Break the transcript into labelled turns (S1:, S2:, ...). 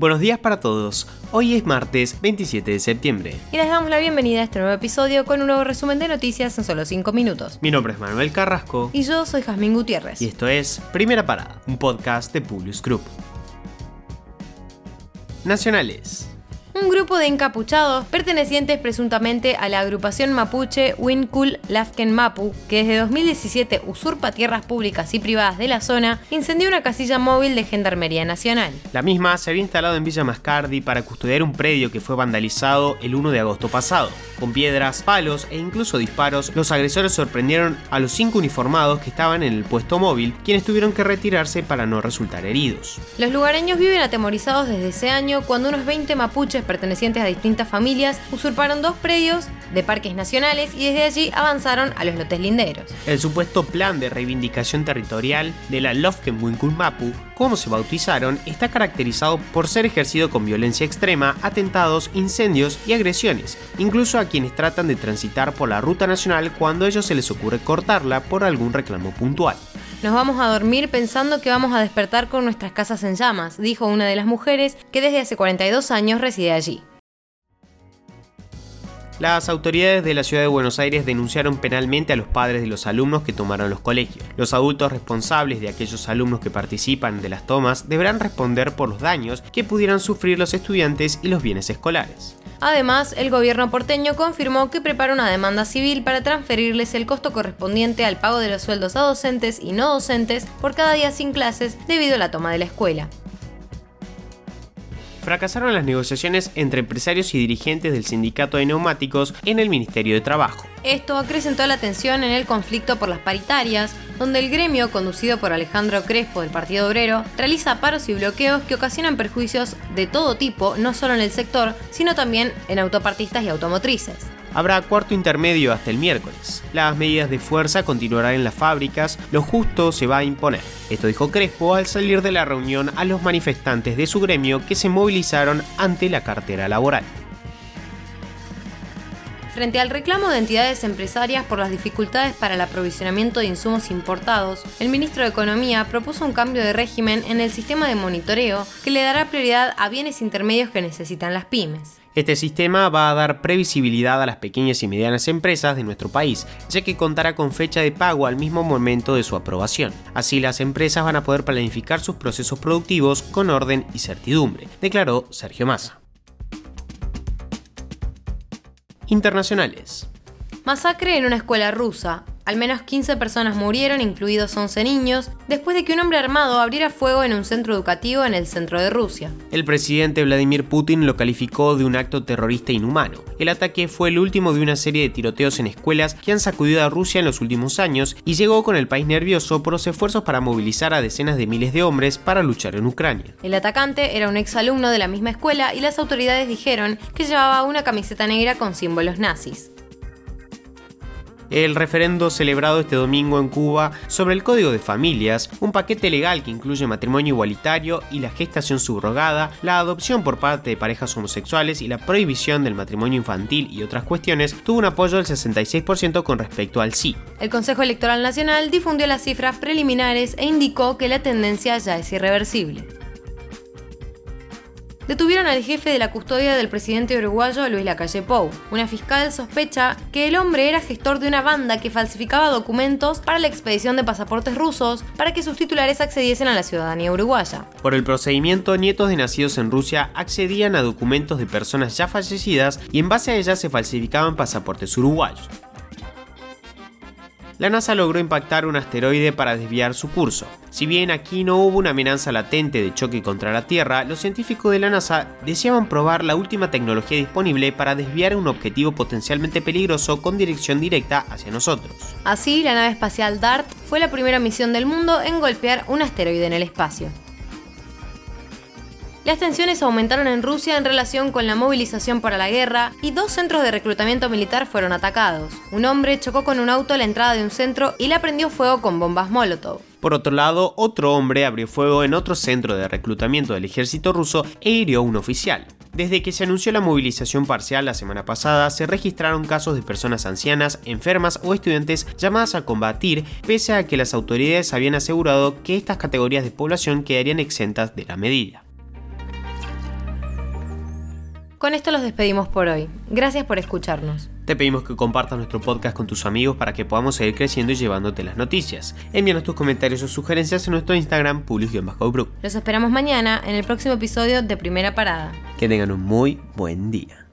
S1: Buenos días para todos. Hoy es martes 27 de septiembre.
S2: Y les damos la bienvenida a este nuevo episodio con un nuevo resumen de noticias en solo 5 minutos.
S1: Mi nombre es Manuel Carrasco.
S2: Y yo soy Jazmín Gutiérrez.
S1: Y esto es Primera Parada, un podcast de Publius Group. Nacionales.
S2: Un grupo de encapuchados pertenecientes presuntamente a la agrupación mapuche Winkul Lafken Mapu, que desde 2017 usurpa tierras públicas y privadas de la zona, incendió una casilla móvil de Gendarmería Nacional.
S1: La misma se había instalado en Villa Mascardi para custodiar un predio que fue vandalizado el 1 de agosto pasado. Con piedras, palos e incluso disparos, los agresores sorprendieron a los cinco uniformados que estaban en el puesto móvil, quienes tuvieron que retirarse para no resultar heridos.
S2: Los lugareños viven atemorizados desde ese año cuando unos 20 mapuches pertenecientes a distintas familias usurparon dos predios de parques nacionales y desde allí avanzaron a los lotes linderos.
S1: El supuesto plan de reivindicación territorial de la Lofken Mapu, como se bautizaron, está caracterizado por ser ejercido con violencia extrema, atentados, incendios y agresiones, incluso a quienes tratan de transitar por la ruta nacional cuando a ellos se les ocurre cortarla por algún reclamo puntual.
S2: Nos vamos a dormir pensando que vamos a despertar con nuestras casas en llamas, dijo una de las mujeres que desde hace 42 años reside allí.
S1: Las autoridades de la ciudad de Buenos Aires denunciaron penalmente a los padres de los alumnos que tomaron los colegios. Los adultos responsables de aquellos alumnos que participan de las tomas deberán responder por los daños que pudieran sufrir los estudiantes y los bienes escolares.
S2: Además, el gobierno porteño confirmó que prepara una demanda civil para transferirles el costo correspondiente al pago de los sueldos a docentes y no docentes por cada día sin clases debido a la toma de la escuela
S1: fracasaron las negociaciones entre empresarios y dirigentes del sindicato de neumáticos en el Ministerio de Trabajo.
S2: Esto acrecentó la tensión en el conflicto por las paritarias, donde el gremio, conducido por Alejandro Crespo del Partido Obrero, realiza paros y bloqueos que ocasionan perjuicios de todo tipo, no solo en el sector, sino también en autopartistas y automotrices
S1: habrá cuarto intermedio hasta el miércoles. Las medidas de fuerza continuarán en las fábricas, lo justo se va a imponer. Esto dijo Crespo al salir de la reunión a los manifestantes de su gremio que se movilizaron ante la cartera laboral.
S2: Frente al reclamo de entidades empresarias por las dificultades para el aprovisionamiento de insumos importados, el ministro de Economía propuso un cambio de régimen en el sistema de monitoreo que le dará prioridad a bienes intermedios que necesitan las pymes.
S1: Este sistema va a dar previsibilidad a las pequeñas y medianas empresas de nuestro país, ya que contará con fecha de pago al mismo momento de su aprobación. Así las empresas van a poder planificar sus procesos productivos con orden y certidumbre, declaró Sergio Massa. Internacionales.
S2: Masacre en una escuela rusa. Al menos 15 personas murieron, incluidos 11 niños, después de que un hombre armado abriera fuego en un centro educativo en el centro de Rusia.
S1: El presidente Vladimir Putin lo calificó de un acto terrorista inhumano. El ataque fue el último de una serie de tiroteos en escuelas que han sacudido a Rusia en los últimos años y llegó con el país nervioso por los esfuerzos para movilizar a decenas de miles de hombres para luchar en Ucrania.
S2: El atacante era un exalumno de la misma escuela y las autoridades dijeron que llevaba una camiseta negra con símbolos nazis
S1: el referendo celebrado este domingo en Cuba sobre el Código de Familias, un paquete legal que incluye matrimonio igualitario y la gestación subrogada, la adopción por parte de parejas homosexuales y la prohibición del matrimonio infantil y otras cuestiones, tuvo un apoyo del 66% con respecto al sí.
S2: El Consejo Electoral Nacional difundió las cifras preliminares e indicó que la tendencia ya es irreversible detuvieron al jefe de la custodia del presidente uruguayo Luis Lacalle Pou. Una fiscal sospecha que el hombre era gestor de una banda que falsificaba documentos para la expedición de pasaportes rusos para que sus titulares accediesen a la ciudadanía uruguaya.
S1: Por el procedimiento, nietos de nacidos en Rusia accedían a documentos de personas ya fallecidas y en base a ellas se falsificaban pasaportes uruguayos la NASA logró impactar un asteroide para desviar su curso. Si bien aquí no hubo una amenaza latente de choque contra la Tierra, los científicos de la NASA deseaban probar la última tecnología disponible para desviar un objetivo potencialmente peligroso con dirección directa hacia nosotros.
S2: Así, la nave espacial DART fue la primera misión del mundo en golpear un asteroide en el espacio. Las tensiones aumentaron en Rusia en relación con la movilización para la guerra y dos centros de reclutamiento militar fueron atacados. Un hombre chocó con un auto a la entrada de un centro y le prendió fuego con bombas Molotov.
S1: Por otro lado, otro hombre abrió fuego en otro centro de reclutamiento del ejército ruso e hirió a un oficial. Desde que se anunció la movilización parcial la semana pasada, se registraron casos de personas ancianas, enfermas o estudiantes llamadas a combatir, pese a que las autoridades habían asegurado que estas categorías de población quedarían exentas de la medida.
S2: Con esto los despedimos por hoy. Gracias por escucharnos.
S1: Te pedimos que compartas nuestro podcast con tus amigos para que podamos seguir creciendo y llevándote las noticias. Envíanos tus comentarios o sugerencias en nuestro Instagram, publius-brook.
S2: Los esperamos mañana en el próximo episodio de Primera Parada.
S1: Que tengan un muy buen día.